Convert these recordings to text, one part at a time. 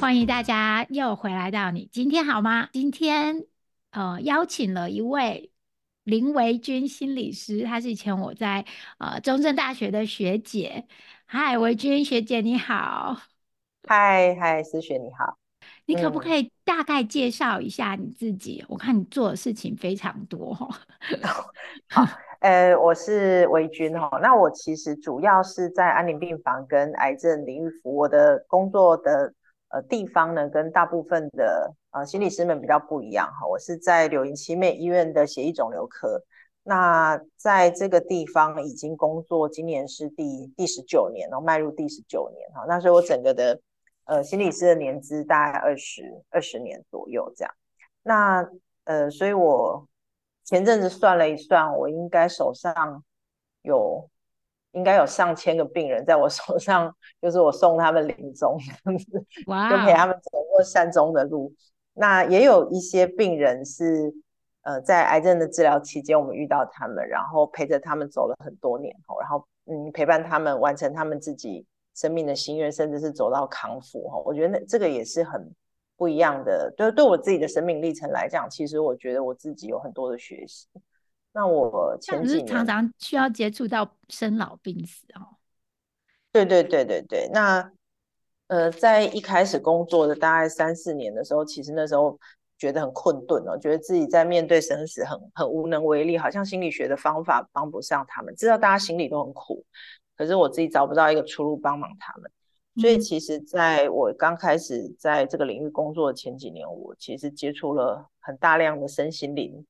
欢迎大家又回来到你今天好吗？今天呃邀请了一位林维君心理师，她是以前我在呃中正大学的学姐。嗨，维君学姐你好。嗨嗨，思雪你好。你可不可以大概介绍一下你自己？我看你做的事情非常多哈。好，呃，我是维君哈。那我其实主要是在安宁病房跟癌症领域服务。我的工作的。呃，地方呢跟大部分的呃心理师们比较不一样哈。我是在柳营七美医院的血液肿瘤科，那在这个地方已经工作，今年是第第十九年，然后迈入第十九年哈。那所以我整个的呃心理师的年资大概二十二十年左右这样。那呃，所以我前阵子算了一算，我应该手上有。应该有上千个病人在我手上，就是我送他们临终这样子，就陪他们走过善终的路。那也有一些病人是，呃，在癌症的治疗期间，我们遇到他们，然后陪着他们走了很多年后，然后嗯，陪伴他们完成他们自己生命的心愿，甚至是走到康复哈。我觉得那这个也是很不一样的。对，对我自己的生命历程来讲，其实我觉得我自己有很多的学习。那我前几年常常需要接触到生老病死哦。对对对对对，那呃，在一开始工作的大概三四年的时候，其实那时候觉得很困顿哦，觉得自己在面对生死很很无能为力，好像心理学的方法帮不上他们。知道大家心里都很苦，可是我自己找不到一个出路帮忙他们。所以其实在我刚开始在这个领域工作的前几年，我其实接触了很大量的身心灵。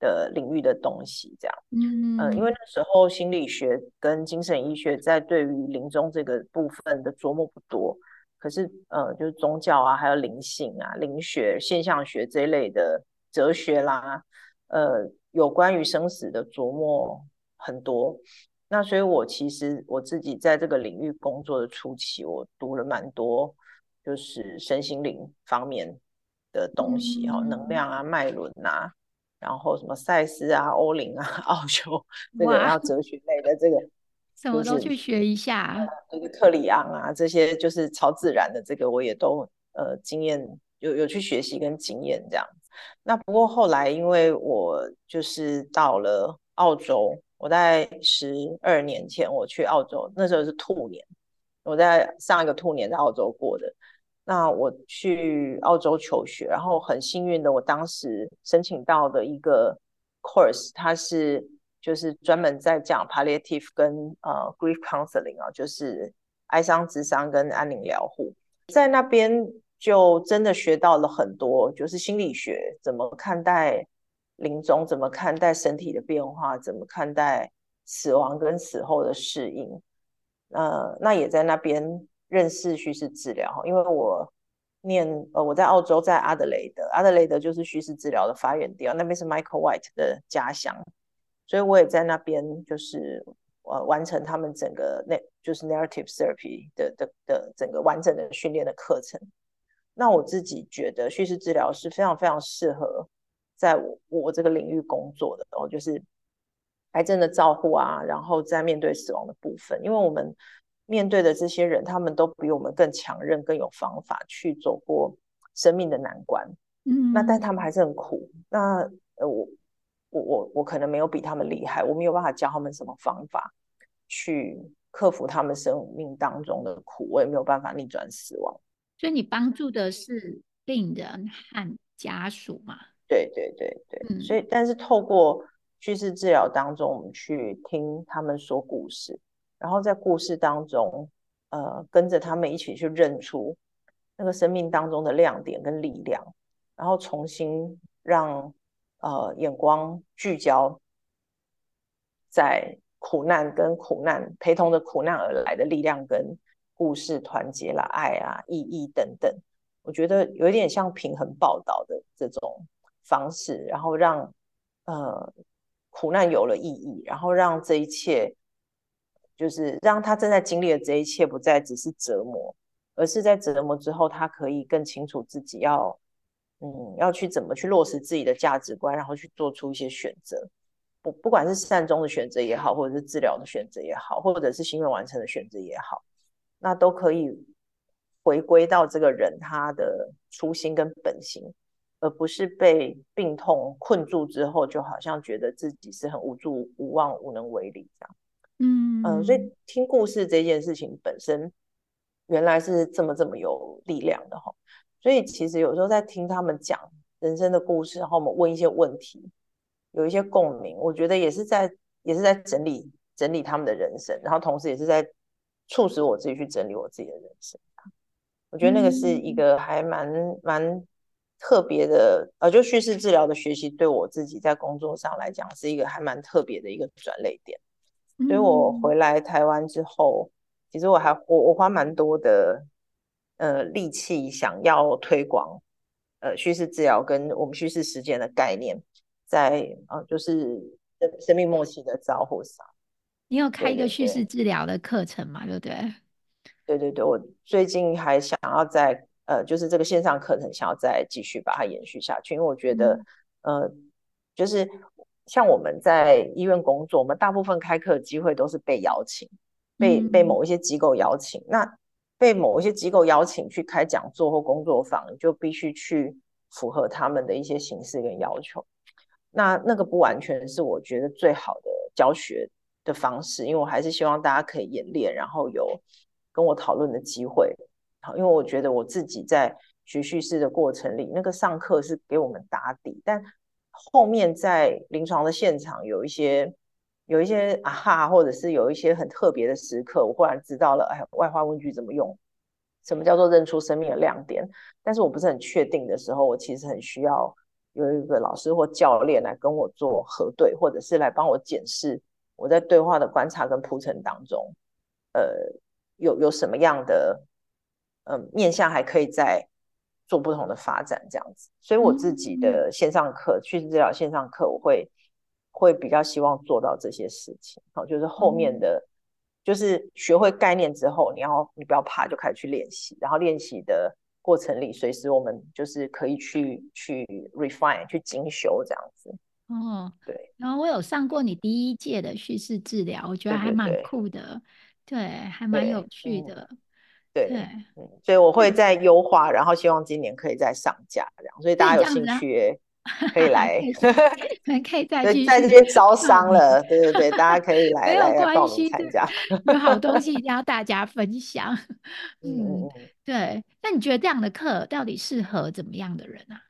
的领域的东西，这样，嗯嗯，因为那时候心理学跟精神医学在对于临终这个部分的琢磨不多，可是呃，就是宗教啊，还有灵性啊、灵学、现象学这一类的哲学啦，呃，有关于生死的琢磨很多。那所以我其实我自己在这个领域工作的初期，我读了蛮多，就是身心灵方面的东西哈，能量啊、脉轮啊。然后什么赛斯啊、欧林啊、奥修，这个然后哲学类的这个，什么都去学一下。就是克里昂啊，这些就是超自然的，这个我也都呃经验有有去学习跟经验这样。那不过后来因为我就是到了澳洲，我在十二年前我去澳洲，那时候是兔年，我在上一个兔年在澳洲过的。那我去澳洲求学，然后很幸运的，我当时申请到的一个 course，它是就是专门在讲 palliative 跟呃 grief counseling 啊，就是哀伤之伤跟安宁疗护，在那边就真的学到了很多，就是心理学怎么看待临终，怎么看待身体的变化，怎么看待死亡跟死后的适应，呃，那也在那边。认识叙事治疗因为我念呃我在澳洲在阿德雷德，阿德雷德就是叙事治疗的发源地啊，那边是 Michael White 的家乡，所以我也在那边就是呃完成他们整个那就是 narrative therapy 的的的整个完整的训练的课程。那我自己觉得叙事治疗是非常非常适合在我我这个领域工作的哦，就是癌症的照护啊，然后在面对死亡的部分，因为我们。面对的这些人，他们都比我们更强韧、更有方法去走过生命的难关。嗯，那但他们还是很苦。那呃，我我我我可能没有比他们厉害，我没有办法教他们什么方法去克服他们生命当中的苦，我也没有办法逆转死亡。所以你帮助的是病人和家属嘛？对对对对。所以，但是透过叙事治疗当中，我们去听他们说故事。然后在故事当中，呃，跟着他们一起去认出那个生命当中的亮点跟力量，然后重新让呃眼光聚焦在苦难跟苦难陪同着苦难而来的力量跟故事团结了爱啊意义等等。我我觉得有一点像平衡报道的这种方式，然后让呃苦难有了意义，然后让这一切就是让他正在经历的这一切不再只是折磨，而是在折磨之后，他可以更清楚自己要嗯要去怎么去落实自己的价值观，然后去做出一些选择，不不管是善终的选择也好，或者是治疗的选择也好，或者是心愿完成的选择也好，那都可以。回归到这个人他的初心跟本心，而不是被病痛困住之后，就好像觉得自己是很无助、无望、无能为力这样。嗯嗯，所以听故事这件事情本身原来是这么这么有力量的哈。所以其实有时候在听他们讲人生的故事，然后我们问一些问题，有一些共鸣，我觉得也是在也是在整理整理他们的人生，然后同时也是在促使我自己去整理我自己的人生。我觉得那个是一个还蛮蛮特别的，呃，就叙事治疗的学习对我自己在工作上来讲是一个还蛮特别的一个转类点。所以我回来台湾之后，其实我还我我花蛮多的呃力气想要推广呃叙事治疗跟我们叙事时间的概念，在呃就是生命末期的招呼上。你有开一个叙事治疗的课程嘛？对不对？对对对，我最近还想要在呃，就是这个线上课程，想要再继续把它延续下去，因为我觉得，呃，就是像我们在医院工作，我们大部分开课机会都是被邀请，被被某一些机构邀请，那被某一些机构邀请去开讲座或工作坊，就必须去符合他们的一些形式跟要求，那那个不完全是我觉得最好的教学的方式，因为我还是希望大家可以演练，然后有。跟我讨论的机会，好，因为我觉得我自己在学叙事的过程里，那个上课是给我们打底，但后面在临床的现场有一些有一些啊哈，或者是有一些很特别的时刻，我忽然知道了，哎，外化问句怎么用，什么叫做认出生命的亮点，但是我不是很确定的时候，我其实很需要有一个老师或教练来跟我做核对，或者是来帮我检视我在对话的观察跟铺陈当中，呃。有有什么样的嗯面向还可以再做不同的发展这样子，所以我自己的线上课去治疗线上课，我会会比较希望做到这些事情。好，就是后面的就是学会概念之后，你要你不要怕，就开始去练习，然后练习的过程里，随时我们就是可以去去 refine 去精修这样子。哦，对。然后我有上过你第一届的叙事治疗，我觉得还蛮酷的。对，还蛮有趣的。对，嗯，所以我会再优化，然后希望今年可以再上架这样。所以大家有兴趣可以来，可以再去在这边招商了。对对对，大家可以 来来报名参加。有好东西一定要大家分享。嗯，对。那你觉得这样的课到底适合怎么样的人啊？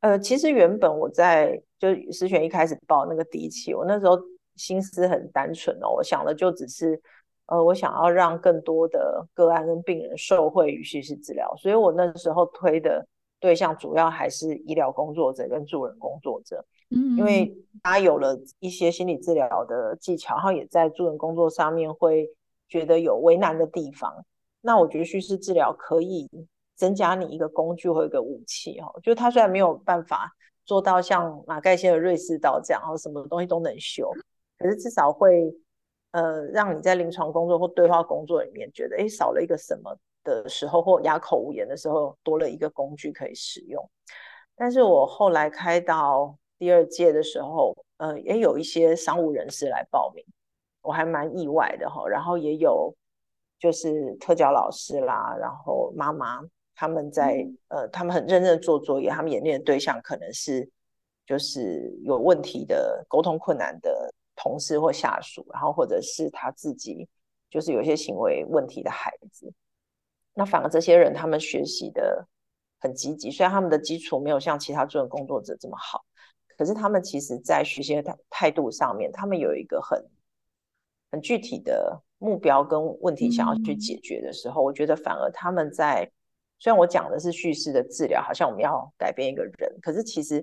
呃，其实原本我在就思璇一开始报那个第一期，我那时候。心思很单纯哦，我想的就只是，呃，我想要让更多的个案跟病人受惠于叙事治疗，所以我那时候推的对象主要还是医疗工作者跟助人工作者，嗯，因为他有了一些心理治疗的技巧，然后也在助人工作上面会觉得有为难的地方，那我觉得叙事治疗可以增加你一个工具或一个武器哦，就他虽然没有办法做到像马盖先的瑞士刀这样，然后什么东西都能修。可是至少会，呃，让你在临床工作或对话工作里面觉得，哎，少了一个什么的时候，或哑口无言的时候，多了一个工具可以使用。但是我后来开到第二届的时候，呃，也有一些商务人士来报名，我还蛮意外的哈。然后也有就是特教老师啦，然后妈妈他们在，呃，他们很认真做作业，他们演练的对象可能是就是有问题的沟通困难的。同事或下属，然后或者是他自己，就是有些行为问题的孩子，那反而这些人他们学习的很积极，虽然他们的基础没有像其他助人工作者这么好，可是他们其实在学习的态态度上面，他们有一个很很具体的目标跟问题想要去解决的时候，我觉得反而他们在虽然我讲的是叙事的治疗，好像我们要改变一个人，可是其实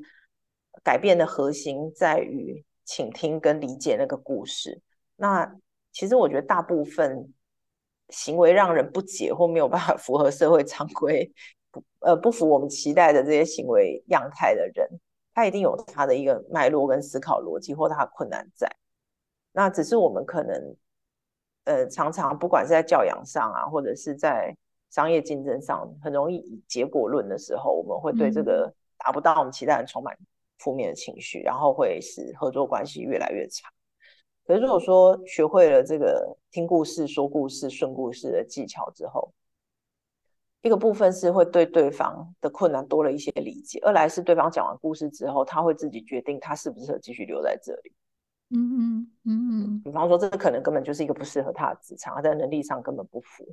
改变的核心在于。倾听跟理解那个故事。那其实我觉得大部分行为让人不解或没有办法 符合社会常规不呃不符我们期待的这些行为样态的人，他一定有他的一个脉络跟思考逻辑，或他的困难在。那只是我们可能，呃，常常不管是在教养上啊，或者是在商业竞争上，很容易以结果论的时候，我们会对这个达不到我们期待，充满负面的情绪，然后会使合作关系越来越差。可是如果说学会了这个听故事、说故事、顺故事的技巧之后，一个部分是会对对方的困难多了一些理解；二来是对方讲完故事之后，他会自己决定他适不适合继续留在这里。嗯嗯嗯嗯。比方说，这可能根本就是一个不适合他的职场，他在能力上根本不符，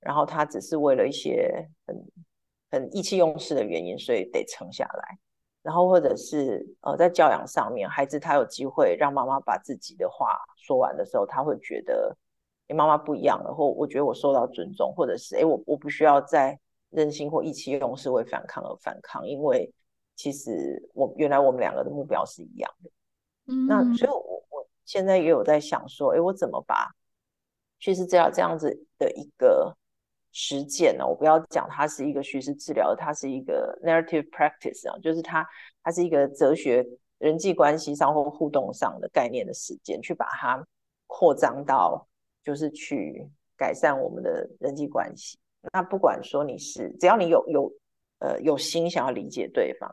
然后他只是为了一些很很意气用事的原因，所以得撑下来。然后或者是呃，在教养上面，孩子他有机会让妈妈把自己的话说完的时候，他会觉得。哎，妈妈不一样了，或我觉得我受到尊重，或者是哎，我我不需要再任性或意气用事为反抗而反抗，因为其实我原来我们两个的目标是一样的。嗯，那所以，我我现在也有在想说，哎，我怎么把其实这样这样子的一个实践呢？我不要讲它是一个叙事治疗，它是一个 narrative practice 啊，就是它它是一个哲学人际关系上或互动上的概念的实践，去把它扩张到。就是去改善我们的人际关系。那不管说你是，只要你有有呃有心想要理解对方，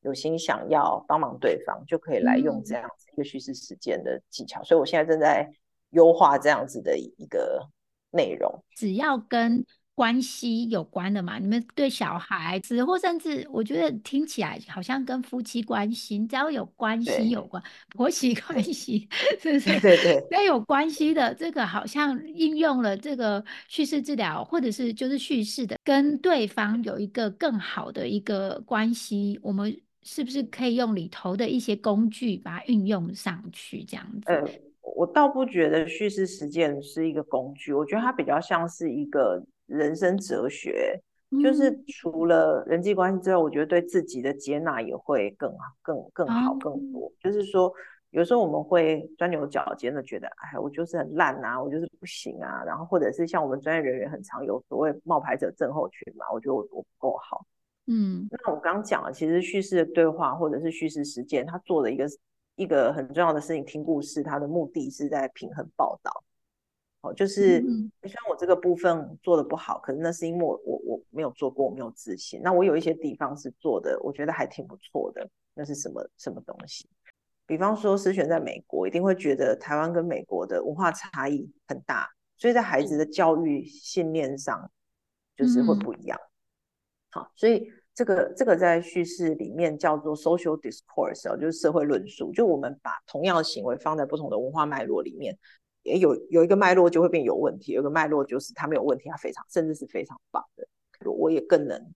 有心想要帮忙对方，就可以来用这样子一个叙事实践的技巧。所以我现在正在优化这样子的一个内容。只要跟关系有关的嘛？你们对小孩子，或甚至我觉得听起来好像跟夫妻关系，只要有关系有关，婆媳关系是不是？对对，要有关系的这个，好像应用了这个叙事治疗，或者是就是叙事的，跟对方有一个更好的一个关系，我们是不是可以用里头的一些工具把它运用上去？这样子？我倒不觉得叙事实践是一个工具，我觉得它比较像是一个。人生哲学就是除了人际关系之外，我觉得对自己的接纳也会更好、更更好、更多。就是说，有时候我们会钻牛角尖的觉得，哎，我就是很烂啊，我就是不行啊。然后或者是像我们专业人员很常有所谓冒牌者症候群嘛，我觉得我我不够好。嗯，那我刚刚讲了，其实叙事的对话或者是叙事实践，他做的一个一个很重要的事情，听故事，它的目的是在平衡报道。哦，就是虽然我这个部分做的不好，可是那是因为我我我没有做过，我没有自信。那我有一些地方是做的，我觉得还挺不错的。那是什么什么东西？比方说，思璇在美国一定会觉得台湾跟美国的文化差异很大，所以在孩子的教育信念上就是会不一样。好，所以这个这个在叙事里面叫做 social discourse 哦，就是社会论述，就我们把同样的行为放在不同的文化脉络里面。也有有一个脉络就会变有问题，有个脉络就是他没有问题，他非常甚至是非常棒的。我也更能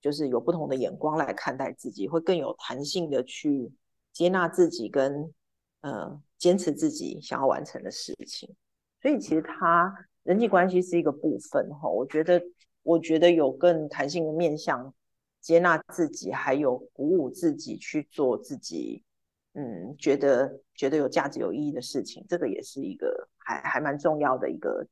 就是有不同的眼光来看待自己，会更有弹性的去接纳自己跟呃坚持自己想要完成的事情。所以其实他人际关系是一个部分哈，我觉得我觉得有更弹性的面向接纳自己，还有鼓舞自己去做自己。嗯，觉得觉得有价值、有意义的事情，这个也是一个还还蛮重要的一个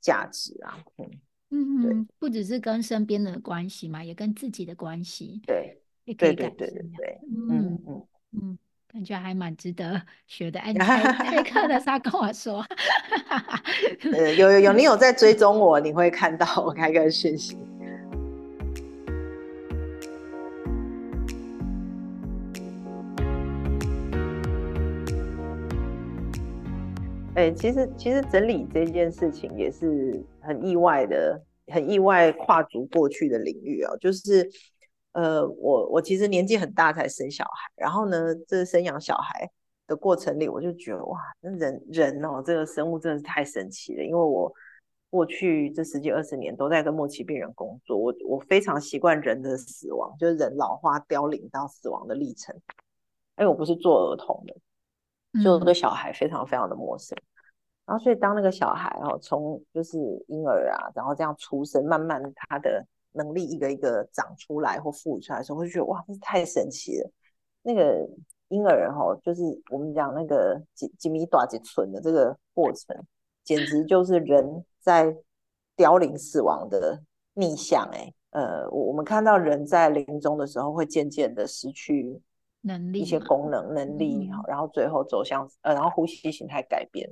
价值啊。嗯嗯嗯，不只是跟身边的关系嘛，也跟自己的关系。对，也可以对对对对。嗯嗯嗯，感觉还蛮值得学的。哎，你 开课的时候跟我说，呃，有有有，你有在追踪我，你会看到我开个讯息。哎，其实其实整理这件事情也是很意外的，很意外跨足过去的领域哦。就是，呃，我我其实年纪很大才生小孩，然后呢，这生养小孩的过程里，我就觉得哇，那人人哦，这个生物真的是太神奇了。因为我过去这十几二十年都在跟末期病人工作，我我非常习惯人的死亡，就是人老化凋零到死亡的历程。因为我不是做儿童的。所以我对小孩非常非常的陌生，然后所以当那个小孩哦，从就是婴儿啊，然后这样出生，慢慢他的能力一个一个长出来或孵出来的时候，会觉得哇，这是太神奇了。那个婴儿哈，就是我们讲那个几几米短几寸的这个过程，简直就是人在凋零死亡的逆向哎，呃，我我们看到人在临终的时候会渐渐的失去能力一些功能能力，然后最后走向呃，然后呼吸形态改变，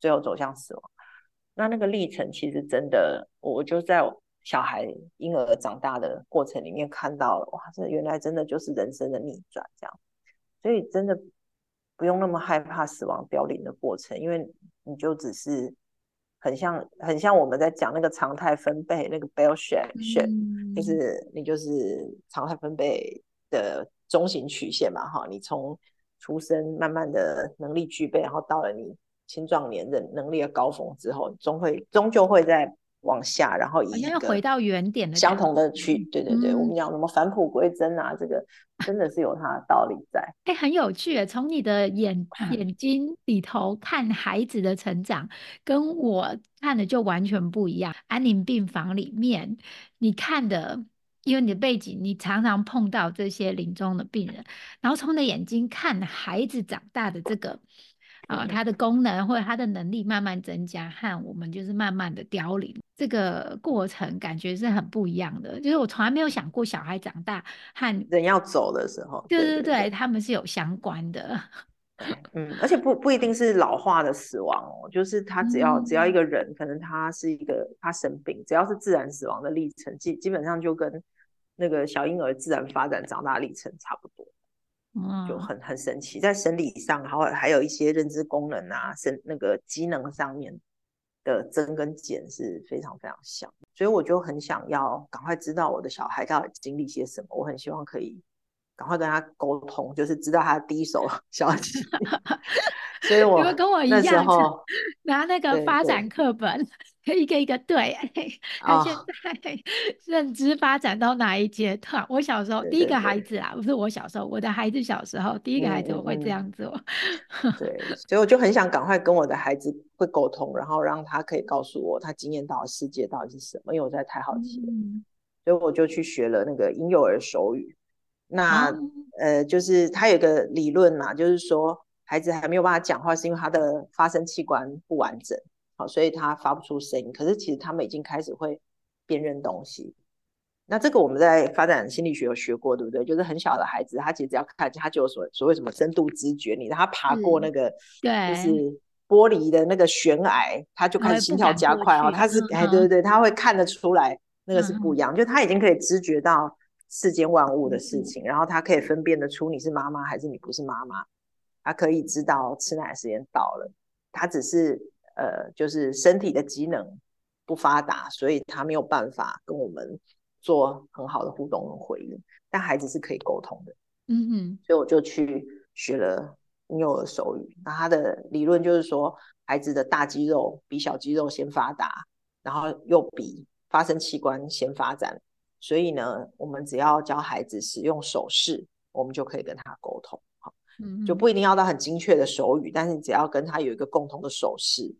最后走向死亡。那那个历程其实真的，我就在小孩婴儿长大的过程里面看到了，哇，这原来真的就是人生的逆转这样。所以真的不用那么害怕死亡凋零的过程，因为你就只是。很像，很像我们在讲那个常态分贝，那个 bell shape shape，就是你就是常态分贝的中型曲线嘛，哈，你从出生慢慢的能力具备，然后到了你青壮年的能力的高峰之后，终会终究会在。往下，然后以要回到原点的相同的去，对对对，我们讲什么返璞归真啊，这个真的是有它的道理在。哎，很有趣，从你的眼 眼睛里头看孩子的成长，跟我看的就完全不一样。安宁病房里面，你看的，因为你的背景，你常常碰到这些临终的病人，然后从你的眼睛看孩子长大的这个。啊，他的功能或者他的能力慢慢增加，和我们就是慢慢的凋零，这个过程感觉是很不一样的。就是我从来没有想过小孩长大和人要走的时候，对对对，他们是有相关的。嗯，而且不不一定是老化的死亡哦，就是他只要只要一个人，可能他是一个他生病，只要是自然死亡的历程，基基本上就跟那个小婴儿自然发展长大历程差不多。就很很神奇，在生理上，然后还有一些认知功能啊，生那个机能上面的增跟减是非常非常像，所以我就很想要赶快知道我的小孩到底经历些什么，我很希望可以赶快跟他沟通，就是知道他的第一手 消息。所以我跟我一样，拿那个发展课本。一个一个对，他现在 认知发展到哪一阶段？我小时候第一个孩子啊，不是我小时候，我的孩子小时候第一个孩子我会这样做。对，所以我就很想赶快跟我的孩子会沟通，然后让他可以告诉我他经验到的世界到底是什么，因为我在太好奇了。所以我就去学了那个婴幼儿手语。那呃，就是他有个理论嘛，就是说孩子还没有办法讲话，是因为他的发声器官不完整。好，所以他发不出声音。可是其实他们已经开始会辨认东西。那这个我们在发展心理学有学过，对不对？就是很小的孩子，他其实只要看见，他就有所所谓什么深度知觉。你让他爬过那个，对，就是玻璃的那个悬崖，他就开始心跳加快哦。他是哎，对对对，他会看得出来那个是不一样。就他已经可以知觉到世间万物的事情，然后他可以分辨得出你是妈妈还是你不是妈妈。他可以知道吃奶时间到了。他只是。呃，就是身体的机能不发达，所以他没有办法跟我们做很好的互动和回应。但孩子是可以沟通的，嗯哼。所以我就去学了婴幼儿手语。那他的理论就是说，孩子的大肌肉比小肌肉先发达，然后又比发声器官先发展。所以呢，我们只要教孩子使用手势，我们就可以跟他沟通。好，就不一定要到很精确的手语，但是只要跟他有一个共同的手势。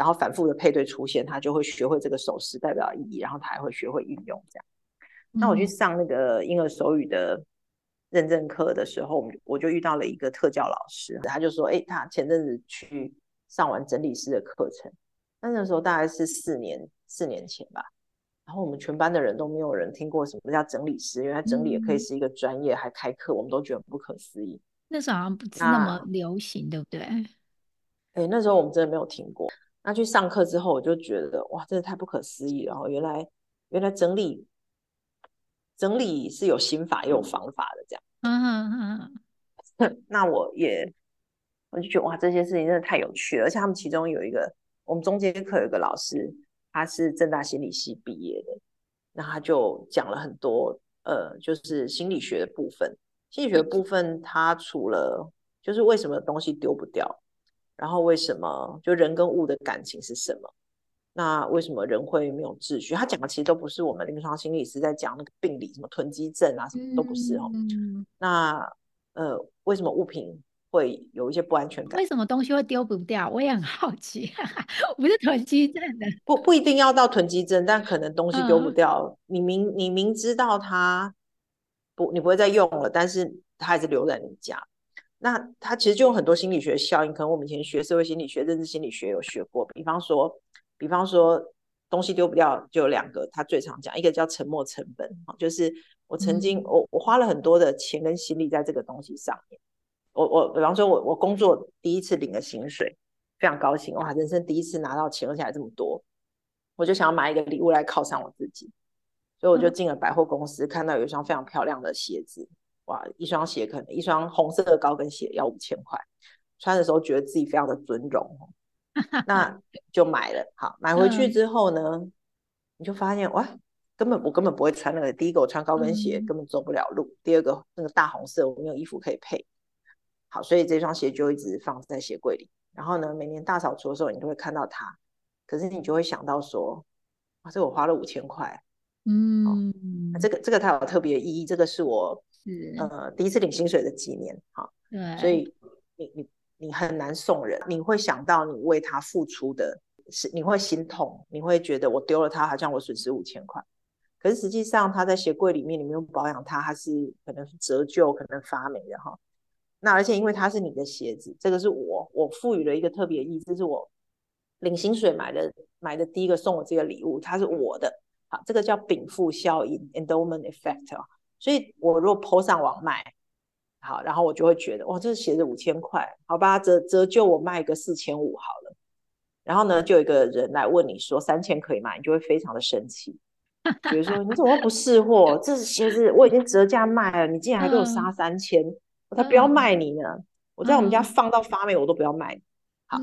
然后反复的配对出现，他就会学会这个手势代表意义，然后他还会学会运用这样。那我去上那个婴儿手语的认证课的时候，我就遇到了一个特教老师，他就说：“哎，他前阵子去上完整理师的课程，那那时候大概是四年四年前吧。然后我们全班的人都没有人听过什么叫整理师，原来整理也可以是一个专业，还开课，我们都觉得不可思议。那时候好像不是那么流行，对不对？哎，那时候我们真的没有听过。”那去上课之后，我就觉得哇，真的太不可思议了！原来原来整理整理是有心法也有方法的，这样。嗯嗯嗯。那我也我就觉得哇，这些事情真的太有趣了。而且他们其中有一个，我们中间课有一个老师，他是正大心理系毕业的，那他就讲了很多呃，就是心理学的部分。心理学的部分，他除了就是为什么东西丢不掉。然后为什么就人跟物的感情是什么？那为什么人会没有秩序？他讲的其实都不是我们临床心理师在讲那个病理，什么囤积症啊，什么都不是哦。那呃，为什么物品会有一些不安全感？为什么东西会丢不掉？我也很好奇。不是囤积症的，不不一定要到囤积症，但可能东西丢不掉。你明你明知道它不，你不会再用了，但是它还是留在你家。那它其实就有很多心理学效应，可能我们以前学社会心理学、认知心理学有学过。比方说，比方说，东西丢不掉就有两个，他最常讲，一个叫沉没成本，就是我曾经我我花了很多的钱跟心力在这个东西上面。我我比方说，我我工作第一次领了薪水，非常高兴哇，人生第一次拿到钱，而且还这么多，我就想要买一个礼物来犒赏我自己，所以我就进了百货公司，看到有一双非常漂亮的鞋子，哇，一双鞋可能一双红色的高跟鞋要五千块，穿的时候觉得自己非常的尊荣。那 就买了，好买回去之后呢，你就发现哇，根本我根本不会穿那个。第一个我穿高跟鞋根本走不了路，第二个那个大红色我没有衣服可以配。好，所以这双鞋就一直放在鞋柜里。然后呢，每年大扫除的时候你都会看到它，可是你就会想到说，哇，这我花了五千块，嗯，这个这个它有特别意义，这个是我呃第一次领薪水的纪念，好，对，所以你你。你很难送人，你会想到你为他付出的是，你会心痛，你会觉得我丢了他，好像我损失五千块。可是实际上他在鞋柜里面，你没有保养它，它是可能是折旧，可能发霉的哈。那而且因为它是你的鞋子，这个是我我赋予了一个特别意义，这是我领薪水买的买的第一个送我这个礼物，它是我的，好，这个叫禀赋效应 （endowment effect） 啊。所以我如果抛上网卖。好，然后我就会觉得，哇，这鞋子五千块，好吧，折折旧我卖个四千五好了。然后呢，就有一个人来问你说三千可以吗？你就会非常的生气，比如说你怎么不识货？这鞋子我已经折价卖了，你竟然还给我杀三千，我才不要卖你呢！我在我们家放到发霉我都不要卖。好，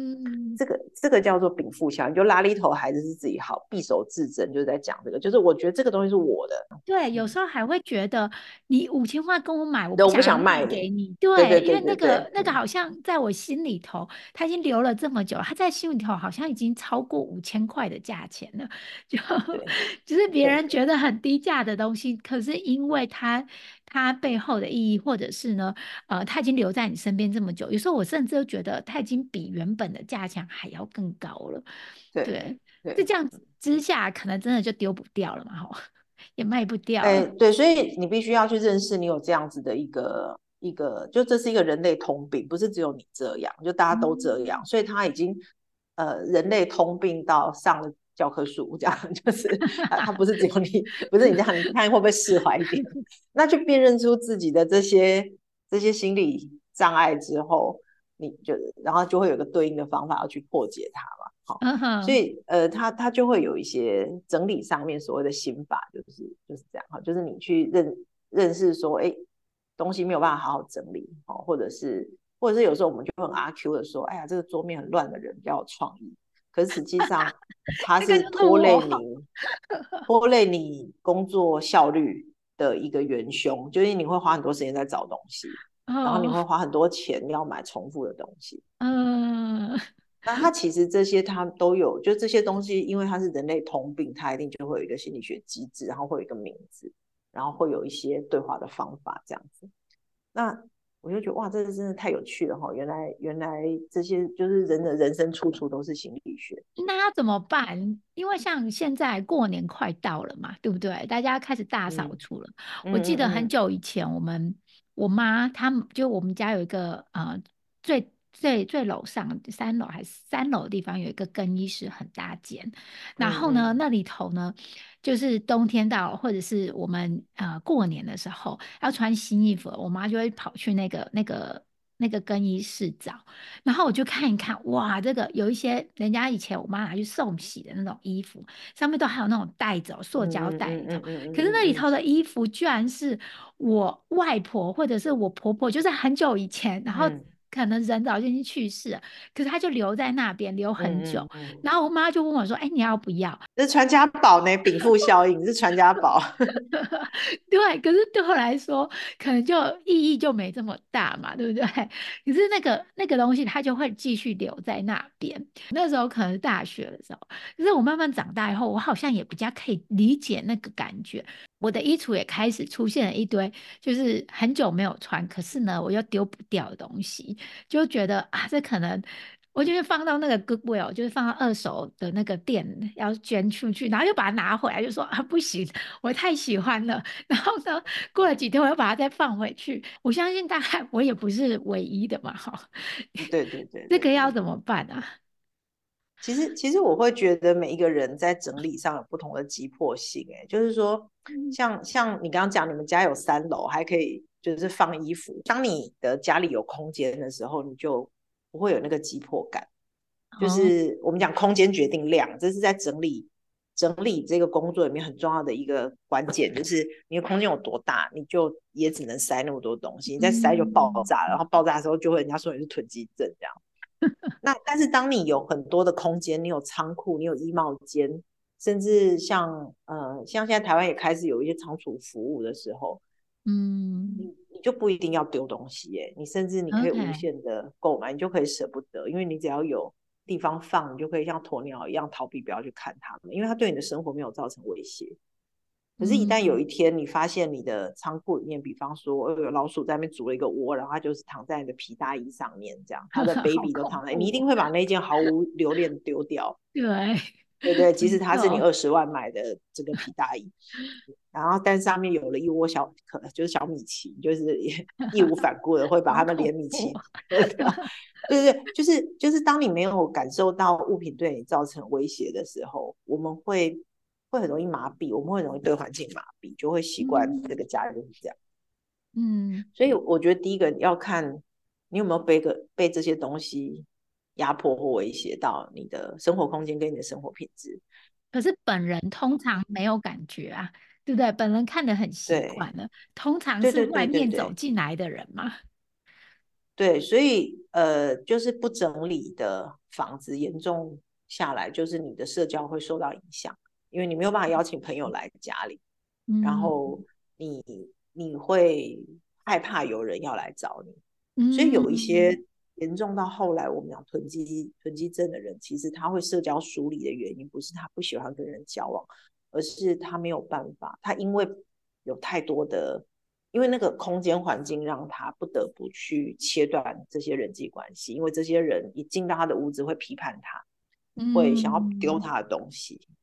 这个这个叫做禀赋效应，就拉力头孩子是自己好，匕首自珍，就是在讲这个，就是我觉得这个东西是我的。对，有时候还会觉得你五千块跟我买，我不想卖给你。对，因为那个那个好像在我心里头，他已经留了这么久，他在心里头好像已经超过五千块的价钱了，就 就是别人觉得很低价的东西，可是因为他。它背后的意义，或者是呢，呃，它已经留在你身边这么久，有时候我甚至都觉得它已经比原本的价钱还要更高了。对，就这样之下，可能真的就丢不掉了嘛，哈，也卖不掉。哎，对，所以你必须要去认识，你有这样子的一个一个，就这是一个人类通病，不是只有你这样，就大家都这样，所以它已经呃，人类通病到上了。教科书这样 就是，他不是只有你，不是你这样，你看会不会释怀一点？那去辨认出自己的这些这些心理障碍之后，你就然后就会有个对应的方法要去破解它嘛。好，所以呃，他他就会有一些整理上面所谓的心法，就是就是这样哈，就是你去认认识说，哎，东西没有办法好好整理，哦，或者是或者是有时候我们就很阿 Q 的说，哎呀，这个桌面很乱的人比较有创意。可是实际上，它是拖累你、拖累你工作效率的一个元凶，就是你会花很多时间在找东西，然后你会花很多钱要买重复的东西。嗯，那它其实这些它都有，就这些东西，因为它是人类通病，它一定就会有一个心理学机制，然后会有一个名字，然后会有一些对话的方法这样子。那我就觉得哇，这个真的太有趣了哈！原来原来这些就是人的人生处处都是心理学。那要怎么办？因为像现在过年快到了嘛，对不对？大家开始大扫除了。我记得很久以前，我们我妈他们就我们家有一个呃最。最最楼上三楼还是三楼的地方有一个更衣室，很大间。然后呢，那里头呢，就是冬天到或者是我们呃过年的时候要穿新衣服，我妈就会跑去那个那个那个更衣室找。然后我就看一看，哇，这个有一些人家以前我妈拿去送洗的那种衣服，上面都还有那种袋子，塑胶袋子。可是那里头的衣服居然是我外婆或者是我婆婆，就是很久以前，然后。可能人早就已经去世了，可是他就留在那边留很久。然后我妈就问我说：“哎，你要不要？”这是传家宝呢，禀赋效应是传家宝。对，可是对我来说，可能就意义就没这么大嘛，对不对？可是那个那个东西，它就会继续留在那边。那时候可能是大学的时候，可是我慢慢长大以后，我好像也比较可以理解那个感觉。我的衣橱也开始出现了一堆，就是很久没有穿，可是呢，我又丢不掉的东西，就觉得啊，这可能我就是放到那个 Goodwill，就是放到二手的那个店要捐出去，然后又把它拿回来，就说啊，不行，我太喜欢了。然后呢，过了几天，我又把它再放回去。我相信大概我也不是唯一的嘛，哈。对对对，这个要怎么办啊？其实，其实我会觉得每一个人在整理上有不同的急迫性。哎，就是说，像像你刚刚讲，你们家有三楼，还可以就是放衣服。当你的家里有空间的时候，你就不会有那个急迫感。就是我们讲空间决定量，这是在整理整理这个工作里面很重要的一个关键。就是你的空间有多大，你就也只能塞那么多东西。你再塞就爆炸，然后爆炸的时候就会人家说你是囤积症这样。那但是当你有很多的空间，你有仓库，你有衣帽间，甚至像呃像现在台湾也开始有一些仓储服务的时候，嗯，你你就不一定要丢东西耶，你甚至你可以无限的购买，你就可以舍不得，因为你只要有。地方放，你就可以像鸵鸟一样逃避，不要去看它们，因为它对你的生活没有造成威胁。可是，一旦有一天你发现你的仓库里面，比方说有老鼠在那边筑了一个窝，然后它就是躺在你的皮大衣上面，这样它的 baby 都躺在，你一定会把那件毫无留恋丢掉。对。对对，即使它是你二十万买的这个皮大衣，然后但上面有了一窝小可就是小米奇，就是义无反顾的会把它们连米奇，对对对，就是就是当你没有感受到物品对你造成威胁的时候，我们会会很容易麻痹，我们会容易对环境麻痹，就会习惯这个家就是这样。嗯，所以我觉得第一个要看你有没有被个被这些东西。压迫或威胁到你的生活空间跟你的生活品质，可是本人通常没有感觉啊，对不对？本人看得很习惯了，通常是外面走进来的人嘛。对，所以呃，就是不整理的房子严重下来，就是你的社交会受到影响，因为你没有办法邀请朋友来家里，然后你你会害怕有人要来找你，所以有一些。严重到后来，我们讲囤积囤积症的人，其实他会社交疏离的原因，不是他不喜欢跟人交往，而是他没有办法，他因为有太多的，因为那个空间环境让他不得不去切断这些人际关系，因为这些人一进到他的屋子会批判他，会想要丢他的东西，哦，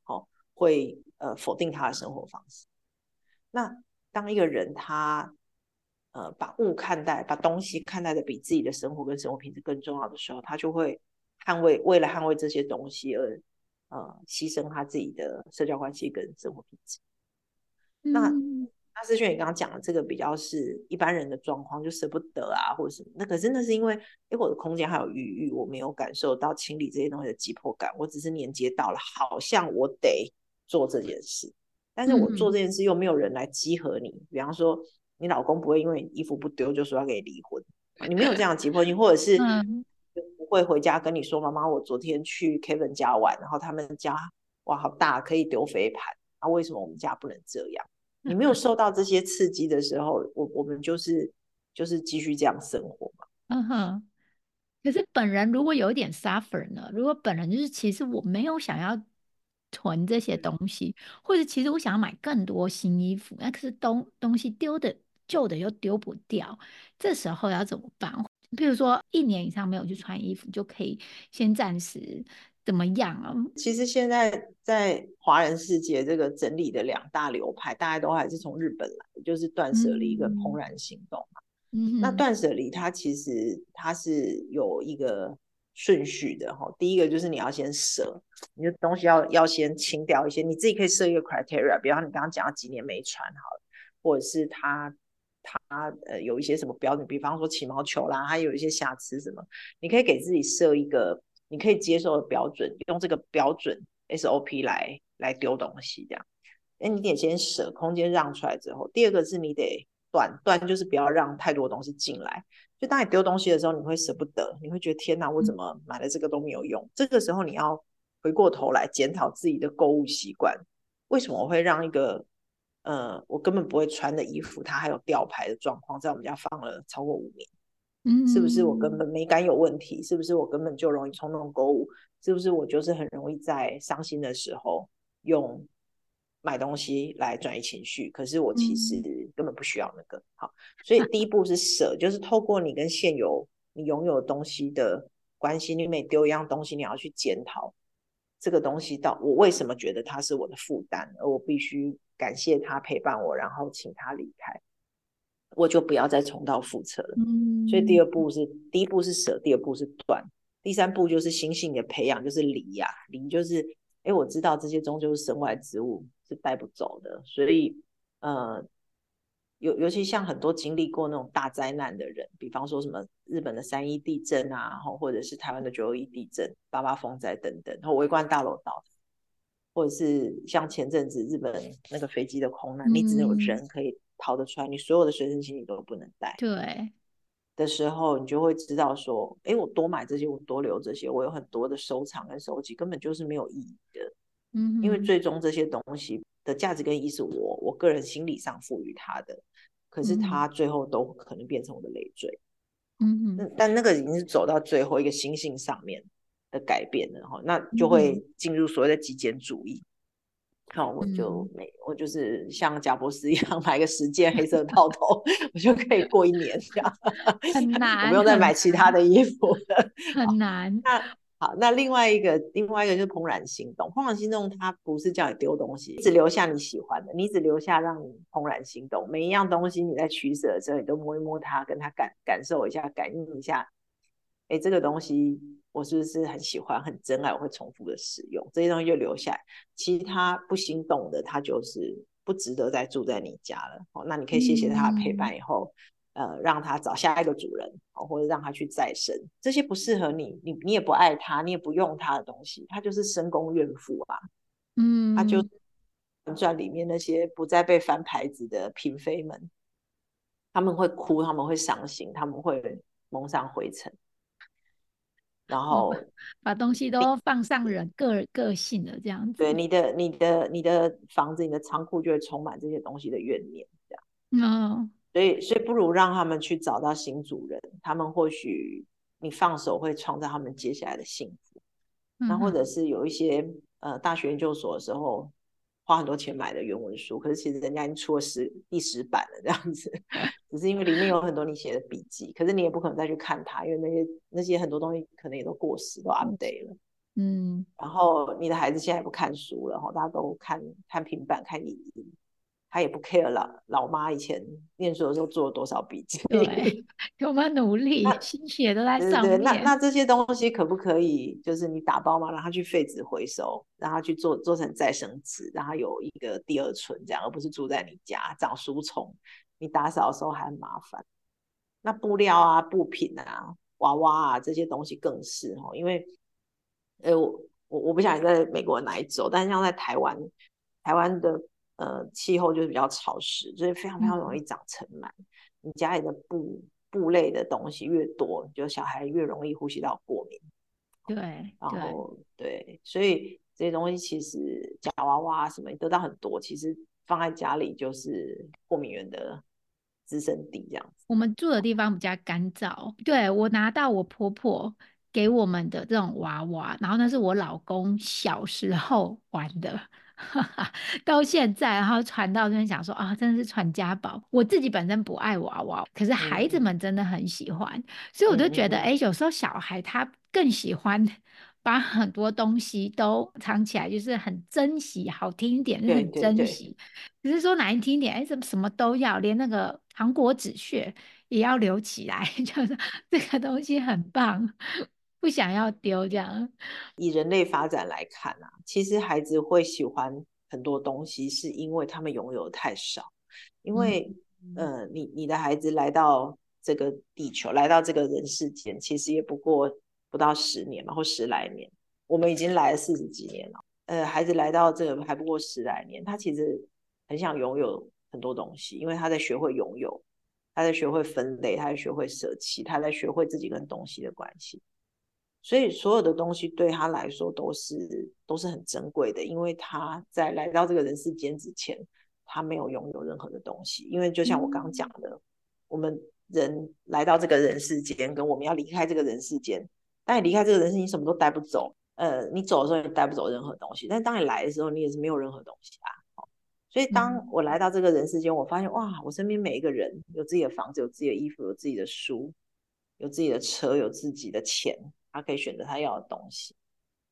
会呃否定他的生活方式。那当一个人他。呃，把物看待，把东西看待的比自己的生活跟生活品质更重要的时候，他就会捍卫，为了捍卫这些东西而呃牺牲他自己的社交关系跟生活品质。那那思轩，你刚刚讲的这个比较是一般人的状况，就舍不得啊，或者什么。那可是那是因为，哎，我的空间还有余裕，我没有感受到清理这些东西的急迫感，我只是连接到了，好像我得做这件事，但是我做这件事又没有人来集合你，比方说。你老公不会因为衣服不丢就说要跟你离婚，你没有这样急迫性，或者是不会回家跟你说：“妈妈，我昨天去 Kevin 家玩，然后他们家哇好大，可以丢飞盘啊，为什么我们家不能这样？”你没有受到这些刺激的时候，我我们就是就是继续这样生活嘛。嗯哼。可是本人如果有一点 suffer 呢？如果本人就是其实我没有想要。囤这些东西，或者其实我想要买更多新衣服，那可是东东西丢的旧的又丢不掉，这时候要怎么办？比如说一年以上没有去穿衣服，就可以先暂时怎么样啊？其实现在在华人世界，这个整理的两大流派，大家都还是从日本来，就是断舍离跟怦然心动嘛。嗯，那断舍离它其实它是有一个。顺序的哈，第一个就是你要先舍，你的东西要要先清掉一些，你自己可以设一个 criteria，比方你刚刚讲几年没穿好了，或者是它它呃有一些什么标准，比方说起毛球啦，它有一些瑕疵什么，你可以给自己设一个你可以接受的标准，用这个标准 SOP 来来丢东西这样。哎，你得先舍空间让出来之后，第二个是你得断断，就是不要让太多东西进来。就当你丢东西的时候，你会舍不得，你会觉得天哪，我怎么买了这个都没有用？这个时候你要回过头来检讨自己的购物习惯，为什么我会让一个呃我根本不会穿的衣服，它还有吊牌的状况，在我们家放了超过五年？嗯，是不是我根本美感有问题？是不是我根本就容易冲动购物？是不是我就是很容易在伤心的时候用？买东西来转移情绪，可是我其实根本不需要那个。好，所以第一步是舍，就是透过你跟现有你拥有东西的关系，你每丢一样东西，你要去检讨这个东西到我为什么觉得它是我的负担，而我必须感谢它陪伴我，然后请它离开，我就不要再重蹈覆辙了。嗯，所以第二步是第一步是舍，第二步是断。第三步就是心性的培养，就是离呀，离就是，哎，我知道这些终究是身外之物，是带不走的，所以，呃，尤尤其像很多经历过那种大灾难的人，比方说什么日本的三一地震啊，或者是台湾的九二一地震、八八风灾等等，然后围观大楼倒。或者是像前阵子日本那个飞机的空难，你只能有人可以逃得出来，你所有的随身行李都不能带。对，的时候你就会知道说，哎，我多买这些，我多留这些，我有很多的收藏跟收集，根本就是没有意义的。嗯，因为最终这些东西的价值跟意义是我我个人心理上赋予它的，可是它最后都可能变成我的累赘。嗯哼，但那个已经是走到最后一个心性上面。的改变了哈，那就会进入所谓的极简主义。好，我就没，我就是像贾博士一样买个十件黑色套头，我就可以过一年这样。很难，我不用再买其他的衣服了。很难。那好，那另外一个，另外一个就是怦然心动。怦然心动，它不是叫你丢东西，只留下你喜欢的，你只留下让你怦然心动。每一样东西你在取舍的时候，你都摸一摸它，跟它感感受一下，感应一下。哎，这个东西。我是不是很喜欢、很珍爱？我会重复的使用这些东西就留下来。其他不心动的，他就是不值得再住在你家了。哦，那你可以谢谢他的陪伴，以后呃让他找下一个主人，哦，或者让他去再生。这些不适合你，你你也不爱他，你也不用他的东西，他就是深宫怨妇啊。嗯，他就传里面那些不再被翻牌子的嫔妃们，他们会哭，他们会伤心，他们会蒙上灰尘。然后把东西都放上人个个性的这样子，对你的你的你的房子、你的仓库就会充满这些东西的怨念，这样。嗯，所以所以不如让他们去找到新主人，他们或许你放手会创造他们接下来的幸福。那或者是有一些呃大学研究所的时候。花很多钱买的原文书，可是其实人家已经出了十第十版了，这样子，只是因为里面有很多你写的笔记，可是你也不可能再去看它，因为那些那些很多东西可能也都过时，都 update 了。嗯，然后你的孩子现在不看书了，哈，大家都看看平板、看影音。他也不 care 了。老妈以前念书的时候做了多少笔记？对，有没有努力？心血都在上面。那那这些东西可不可以，就是你打包嘛，让他去废纸回收，让他去做做成再生纸，让他有一个第二春，这样，而不是住在你家长书虫，你打扫的时候还很麻烦。那布料啊、布品啊、娃娃啊这些东西更是哦，因为呃，我我我不想在美国哪一州，但是像在台湾，台湾的。呃，气候就是比较潮湿，所以非常非常容易长尘螨。你家里的布布类的东西越多，就小孩越容易呼吸道过敏。对，然后对，所以这些东西其实假娃娃什么得到很多，其实放在家里就是过敏源的滋生地这样子。我们住的地方比较干燥，对我拿到我婆婆给我们的这种娃娃，然后那是我老公小时候玩的。到现在，然后传到这边想说啊，真的是传家宝。我自己本身不爱娃娃，可是孩子们真的很喜欢，所以我就觉得，哎，有时候小孩他更喜欢把很多东西都藏起来，就是很珍惜。好听一点就是很珍惜，只是说难听点，哎，怎么什么都要，连那个糖果纸屑也要留起来，就是这个东西很棒。不想要丢这样。以人类发展来看啊，其实孩子会喜欢很多东西，是因为他们拥有太少。因为，呃，你你的孩子来到这个地球，来到这个人世间，其实也不过不到十年嘛，或十来年。我们已经来了四十几年了。呃，孩子来到这个还不过十来年，他其实很想拥有很多东西，因为他在学会拥有，他在学会分类，他在学会舍弃，他在学会自己跟东西的关系。所以所有的东西对他来说都是都是很珍贵的，因为他在来到这个人世间之前，他没有拥有任何的东西。因为就像我刚刚讲的，我们人来到这个人世间，跟我们要离开这个人世间，当你离开这个人世，你什么都带不走。呃，你走的时候也带不走任何东西，但当你来的时候，你也是没有任何东西啊。所以当我来到这个人世间，我发现哇，我身边每一个人有自己的房子，有自己的衣服，有自己的书，有自己的车，有自己的钱。他可以选择他要的东西，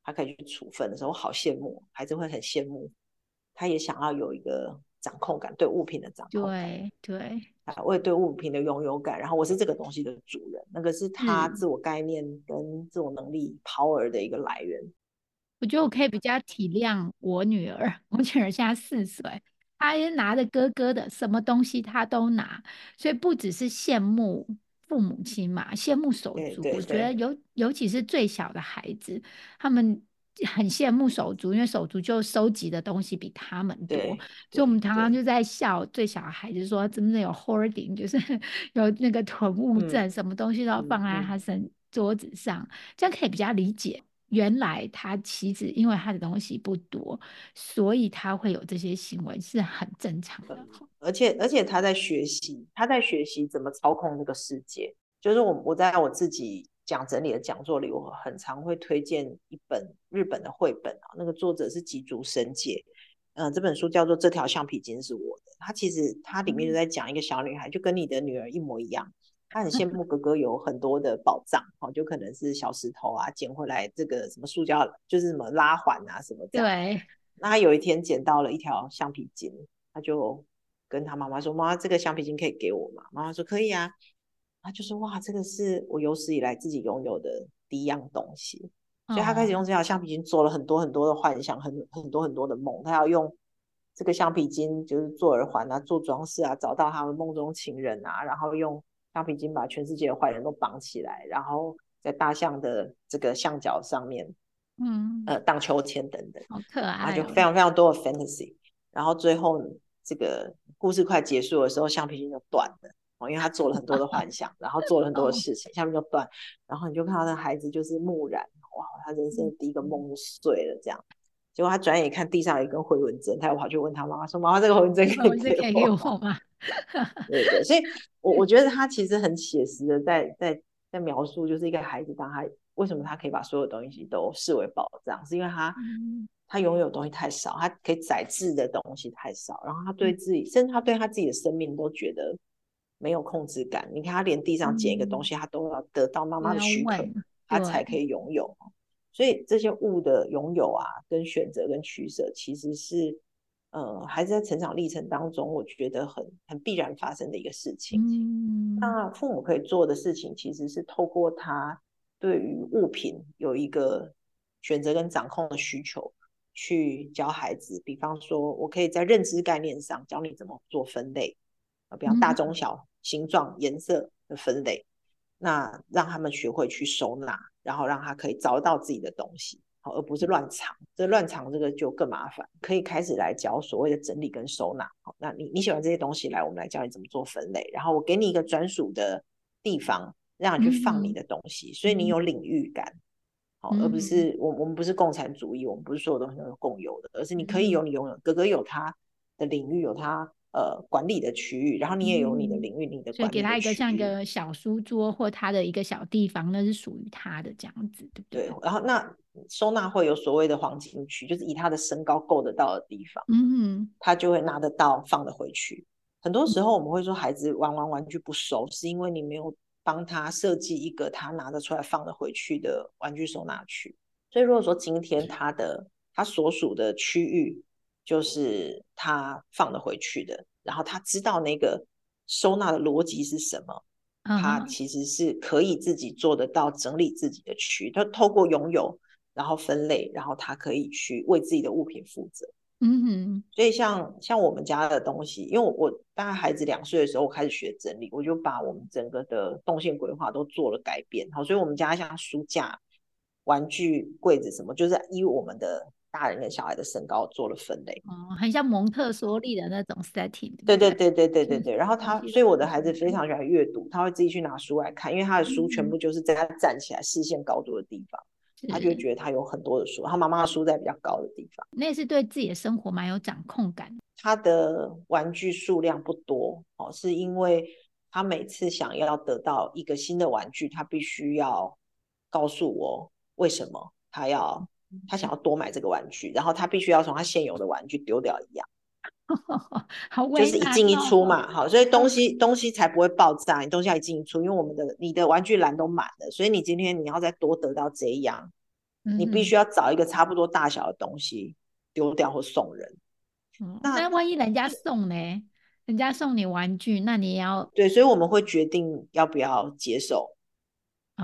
他可以去处分的时候，我好羡慕孩子会很羡慕，他也想要有一个掌控感，对物品的掌控感，对对，啊，我也对物品的拥有感，然后我是这个东西的主人，那个是他自我概念跟自我能力 power 的一个来源。我觉得我可以比较体谅我女儿，我女儿现在四岁，她拿着哥哥的什么东西她都拿，所以不只是羡慕父母亲嘛，羡慕手足。我觉得尤尤其是最小的孩子，他们。很羡慕手足，因为手足就收集的东西比他们多，所以我们常常就在笑最小的孩子说，真的有 hoarding，就是 有那个囤物症，什么东西都要放在他身桌子上，这样可以比较理解。原来他妻子因为他的东西不多，所以他会有这些行为是很正常的。而且而且他在学习，他在学习怎么操控这个世界。就是我我在我自己。讲整理的讲座里，我很常会推荐一本日本的绘本啊，那个作者是吉竹伸介，嗯，这本书叫做《这条橡皮筋是我的》。它其实它里面就在讲一个小女孩，就跟你的女儿一模一样，她很羡慕哥哥有很多的宝藏，哦，就可能是小石头啊，捡回来这个什么塑胶，就是什么拉环啊什么的。对。那他有一天捡到了一条橡皮筋，他就跟他妈妈说：“妈妈，这个橡皮筋可以给我吗？”妈妈说：“可以啊。”他就说：“哇，这个是我有史以来自己拥有的第一样东西。”所以，他开始用这条橡皮筋做了很多很多的幻想，很很多很多的梦。他要用这个橡皮筋，就是做耳环啊，做装饰啊，找到他们梦中情人啊，然后用橡皮筋把全世界的坏人都绑起来，然后在大象的这个象脚上面，嗯，呃，荡秋千等等，好可爱。就非常非常多的 fantasy。然后最后这个故事快结束的时候，橡皮筋就断了。哦因为他做了很多的幻想，然后做了很多的 事情，下面就断，然后你就看到那孩子就是木然，哇，他人生的第一个梦就碎了，这样。结果他转眼一看地上有一根回纹针，他又跑去问他妈妈说：“妈妈，这个回纹针可以给我吗？” 对对，所以我我觉得他其实很写实的在在在描述，就是一个孩子当他为什么他可以把所有东西都视为宝藏，是因为他他拥有东西太少，他可以载制的东西太少，然后他对自己，甚至他对他自己的生命都觉得。没有控制感，你看他连地上捡一个东西，他都要得到妈妈的许可，他才可以拥有。所以这些物的拥有啊，跟选择跟取舍，其实是呃，孩子在成长历程当中，我觉得很很必然发生的一个事情。那父母可以做的事情，其实是透过他对于物品有一个选择跟掌控的需求，去教孩子。比方说，我可以在认知概念上教你怎么做分类啊，比方大中小。形状、颜色的分类，那让他们学会去收纳，然后让他可以找到自己的东西，好，而不是乱藏。这乱藏这个就更麻烦。可以开始来教所谓的整理跟收纳。好，那你你喜欢这些东西，来，我们来教你怎么做分类。然后我给你一个专属的地方，让你去放你的东西，所以你有领域感，好，而不是我我们不是共产主义，我们不是所有东西都是共有的，而是你可以有你拥有，哥哥有他的领域，有他。呃，管理的区域，然后你也有你的领域，你的所以给他一个像一个小书桌或他的一个小地方，那是属于他的这样子，对不对？对。然后那收纳会有所谓的黄金区，就是以他的身高够得到的地方，嗯，他就会拿得到，放得回去。很多时候我们会说孩子玩玩玩具不收，是因为你没有帮他设计一个他拿得出来放得回去的玩具收纳区。所以如果说今天他的他所属的区域。就是他放得回去的，然后他知道那个收纳的逻辑是什么，他其实是可以自己做得到整理自己的区。他透过拥有，然后分类，然后他可以去为自己的物品负责。嗯哼。所以像像我们家的东西，因为我我大概孩子两岁的时候，我开始学整理，我就把我们整个的动线规划都做了改变。好，所以我们家像书架、玩具柜子什么，就是依我们的。大人跟小孩的身高做了分类，哦，很像蒙特梭利的那种 setting。对对对对对对对。然后他，所以我的孩子非常喜欢阅读，他会自己去拿书来看，因为他的书全部就是在他站起来视线高度的地方，他就会觉得他有很多的书。他妈妈的书在比较高的地方，那是对自己的生活蛮有掌控感。他的玩具数量不多哦，是因为他每次想要得到一个新的玩具，他必须要告诉我为什么他要。他想要多买这个玩具，然后他必须要从他现有的玩具丢掉一样，好，就是一进一出嘛，好，所以东 西东西才不会爆炸。你东西要一进一出，因为我们的你的玩具栏都满了，所以你今天你要再多得到这样，你必须要找一个差不多大小的东西丢掉或送人。那万一人家送呢？人家送你玩具，那你也要对，所以我们会决定要不要接受。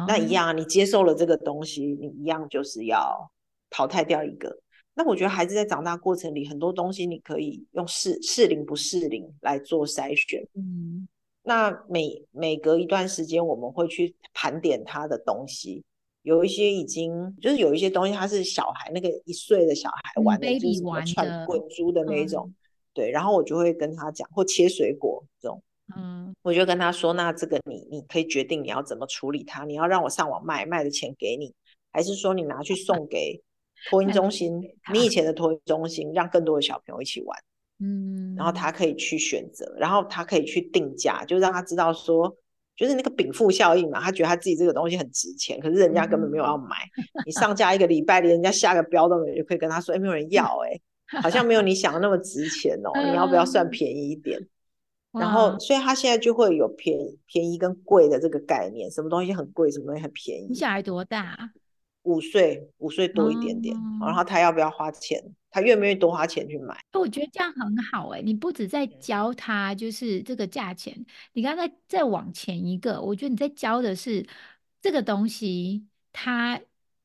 那一样，你接受了这个东西，你一样就是要淘汰掉一个。那我觉得孩子在长大过程里，很多东西你可以用适适龄不适龄来做筛选。嗯，那每每隔一段时间，我们会去盘点他的东西，有一些已经就是有一些东西，他是小孩那个一岁的小孩玩的，就是什么串滚珠的那一种。对，然后我就会跟他讲，或切水果这种。嗯，我就跟他说，那这个你你可以决定你要怎么处理它。你要让我上网卖，卖的钱给你，还是说你拿去送给托婴中心？你以前的托婴中心，让更多的小朋友一起玩。嗯，然后他可以去选择，然后他可以去定价，就让他知道说，就是那个禀赋效应嘛。他觉得他自己这个东西很值钱，可是人家根本没有要买。你上架一个礼拜，连人家下个标都没有，就可以跟他说，哎，没有人要，哎，好像没有你想的那么值钱哦。你要不要算便宜一点？然后，所以他现在就会有便宜便宜跟贵的这个概念，什么东西很贵，什么东西很便宜。你小孩多大？五岁，五岁多一点点。然后他要不要花钱？他愿不愿意多花钱去买？我觉得这样很好哎，你不止在教他，就是这个价钱。你刚才再往前一个，我觉得你在教的是这个东西，他。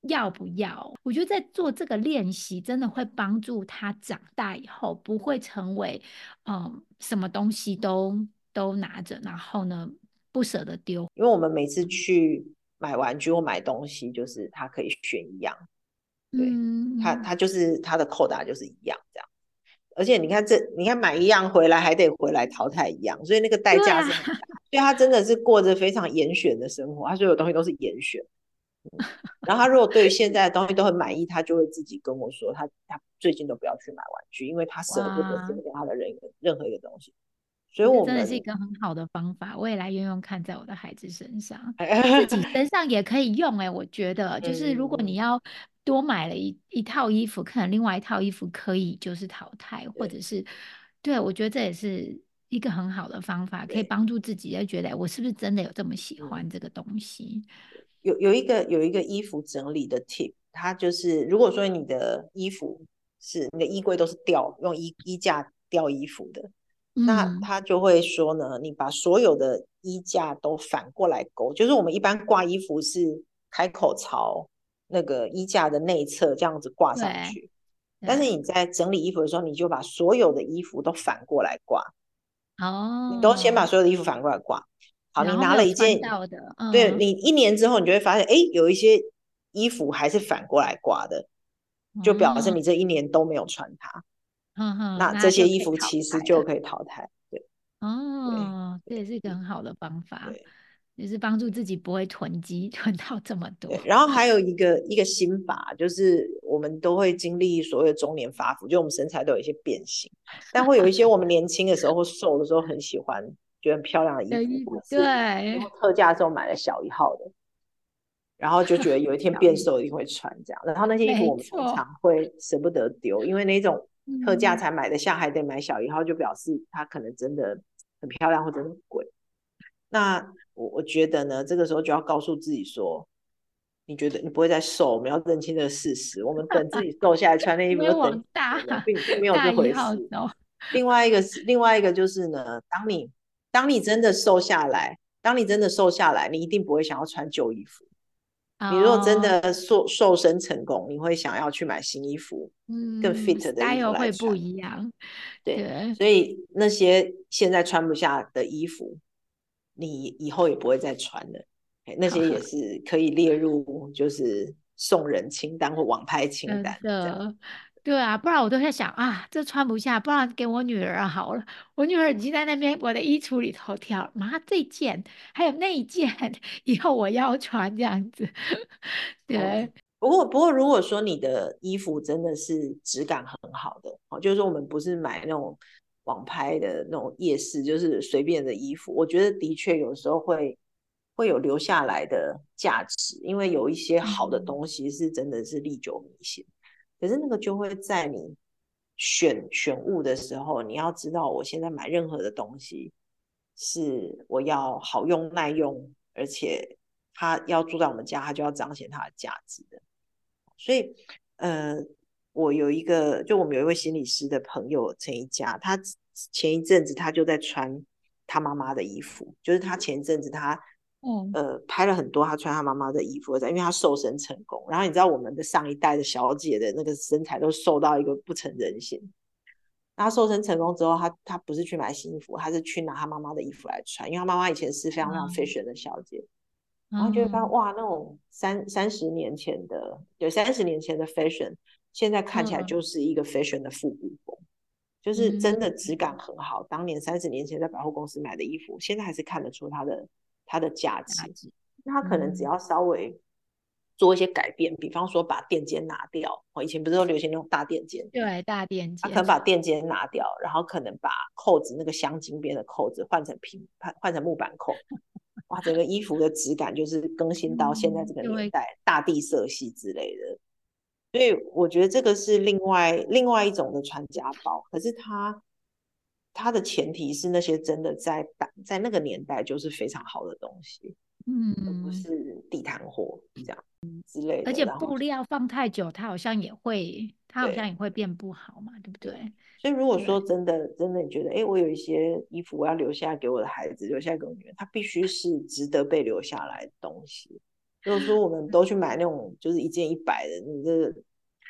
要不要？我觉得在做这个练习，真的会帮助他长大以后不会成为，嗯，什么东西都都拿着，然后呢不舍得丢。因为我们每次去买玩具或买东西，就是他可以选一样，对他他就是他的扣打就是一样这样。而且你看这，你看买一样回来还得回来淘汰一样，所以那个代价是很大。所以他真的是过着非常严选的生活，他所有东西都是严选。然后他如果对现在的东西都很满意，他就会自己跟我说，他他最近都不要去买玩具，因为他舍不得丢掉他的任任何一个东西。所以，我真的是一个很好的方法，我也来用用看，在我的孩子身上，自己 身上也可以用。哎，我觉得就是如果你要多买了一一套衣服，可能另外一套衣服可以就是淘汰，或者是对我觉得这也是一个很好的方法，可以帮助自己，要觉得我是不是真的有这么喜欢这个东西。有有一个有一个衣服整理的 tip，它就是如果说你的衣服是你的衣柜都是吊用衣衣架吊衣服的，那他就会说呢，你把所有的衣架都反过来勾，就是我们一般挂衣服是开口朝那个衣架的内侧这样子挂上去，但是你在整理衣服的时候，你就把所有的衣服都反过来挂，哦，你都先把所有的衣服反过来挂。好，你拿了一件，对你一年之后，你就会发现，哎，有一些衣服还是反过来挂的，就表示你这一年都没有穿它。嗯哼，那这些衣服其实就可以淘汰。对，哦，这也是一个很好的方法，也是帮助自己不会囤积 囤到这么多。然后还有一个一个心法，就是我们都会经历所谓的中年发福，就我们身材都有一些变形，但会有一些我们年轻的时候或瘦的时候很喜欢。觉得很漂亮的衣服，对，特价的时候买了小一号的，然后就觉得有一天变瘦一定会穿这样。然后那些衣服我们通常会舍不得丢，因为那种特价才买的下还得买小一号，就表示它可能真的很漂亮或者很贵。那我我觉得呢，这个时候就要告诉自己说，你觉得你不会再瘦，我们要认清这个事实。我们等自己瘦下来穿那衣服，等大，并并没有这回事。另外一个是另外一个就是呢，当你当你真的瘦下来，当你真的瘦下来，你一定不会想要穿旧衣服。你如果真的瘦瘦身成功，你会想要去买新衣服，嗯，更 fit 的衣服会不一样。对，所以那些现在穿不下的衣服，你以后也不会再穿了。那些也 是可以列入就是送人清单或网拍清单的。对啊，不然我都在想啊，这穿不下，不然给我女儿好了。我女儿已经在那边我的衣橱里头挑，妈这件还有那一件，以后我要穿这样子。对，不过不过如果说你的衣服真的是质感很好的，哦，就是说我们不是买那种网拍的那种夜市，就是随便的衣服，我觉得的确有时候会会有留下来的价值，因为有一些好的东西是真的是历久弥新。可是那个就会在你选选物的时候，你要知道，我现在买任何的东西是我要好用耐用，而且它要住在我们家，它就要彰显它的价值的。所以，呃，我有一个，就我们有一位心理师的朋友陈一佳，他前一阵子他就在穿他妈妈的衣服，就是他前一阵子他，嗯呃拍了很多他穿他妈妈的衣服，在因为他瘦身成功。然后你知道我们的上一代的小姐的那个身材都瘦到一个不成人形。他瘦身成功之后，她她不是去买新衣服，她是去拿她妈妈的衣服来穿，因为她妈妈以前是非常非常 fashion 的小姐。然后就会发现哇，那种三三十年前的，对三十年前的 fashion。现在看起来就是一个 fashion 的复古风，就是真的质感很好。当年三十年前在百货公司买的衣服，现在还是看得出它的它的价值。那它可能只要稍微做一些改变，比方说把垫肩拿掉。我，以前不是都流行那种大垫肩？对，大垫肩。它可能把垫肩拿掉，然后可能把扣子那个镶金边的扣子换成平换换成木板扣。哇，整个衣服的质感就是更新到现在这个年代，大地色系之类的。所以我觉得这个是另外另外一种的传家宝，可是它它的前提是那些真的在在那个年代就是非常好的东西，嗯，不是地摊货这样之类的。而且布料放太久，它好像也会它好像也会变不好嘛，对不对？所以如果说真的真的你觉得，哎，我有一些衣服我要留下给我的孩子，留下给我女儿，它必须是值得被留下来的东西。如果说我们都去买那种就是一件一百的，你这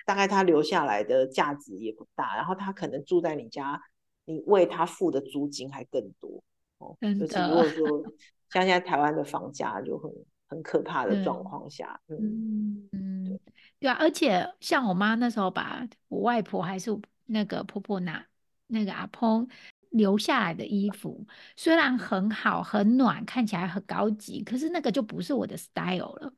大概它留下来的价值也不大，然后它可能住在你家，你为他付的租金还更多哦。就是如果说 像现在台湾的房价就很很可怕的状况下，嗯嗯，对对啊，而且像我妈那时候把我外婆还是那个婆婆拿那个阿婆留下来的衣服，虽然很好很暖，看起来很高级，可是那个就不是我的 style 了。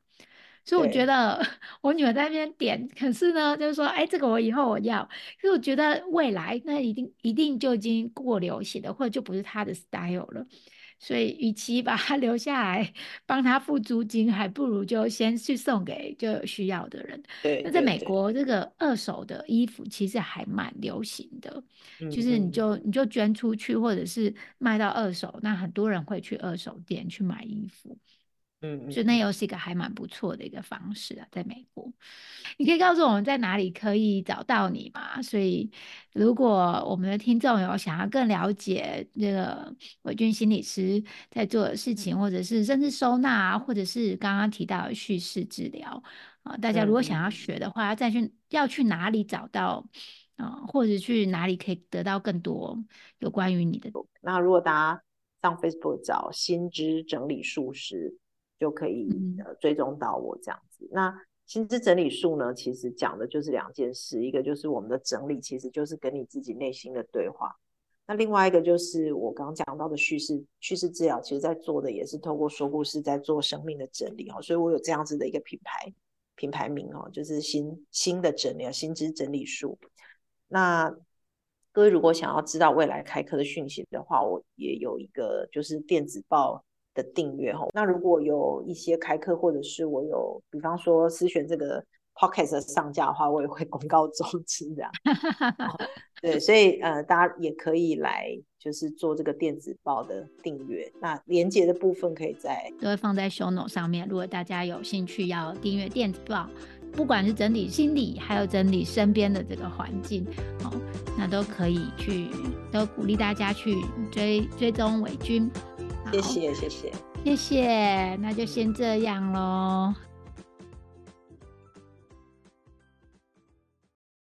所以我觉得我女儿在那边点，可是呢，就是说，哎，这个我以后我要。可是我觉得未来那一定一定就已经过流行的，或者就不是她的 style 了。所以，与其把它留下来帮她付租金，还不如就先去送给就有需要的人。对。那在美国，这个二手的衣服其实还蛮流行的，就是你就你就捐出去，或者是卖到二手，那很多人会去二手店去买衣服。嗯，所以那又是一个还蛮不错的一个方式啊，在美国，你可以告诉我们在哪里可以找到你吗？所以，如果我们的听众有想要更了解这个伟军心理师在做的事情，或者是甚至收纳啊，或者是刚刚提到的叙事治疗啊，大家如果想要学的话，再去要去哪里找到啊，或者去哪里可以得到更多有关于你的？那如果大家上 Facebook 找心知整理术师。就可以呃追踪到我这样子。那心智整理术呢，其实讲的就是两件事，一个就是我们的整理，其实就是跟你自己内心的对话。那另外一个就是我刚刚讲到的叙事叙事治疗，其实在做的也是透过说故事在做生命的整理哦。所以我有这样子的一个品牌品牌名哦，就是新新的整理心智整理术。那各位如果想要知道未来开课的讯息的话，我也有一个就是电子报。的订阅哈，那如果有一些开课，或者是我有，比方说思璇这个 podcast 上架的话，我也会公告周知这样。对，所以呃，大家也可以来，就是做这个电子报的订阅。那连接的部分可以在都会放在 show note 上面。如果大家有兴趣要订阅电子报，不管是整理心理，还有整理身边的这个环境，哦，那都可以去，都鼓励大家去追追踪伟军。谢谢谢谢谢谢，那就先这样喽。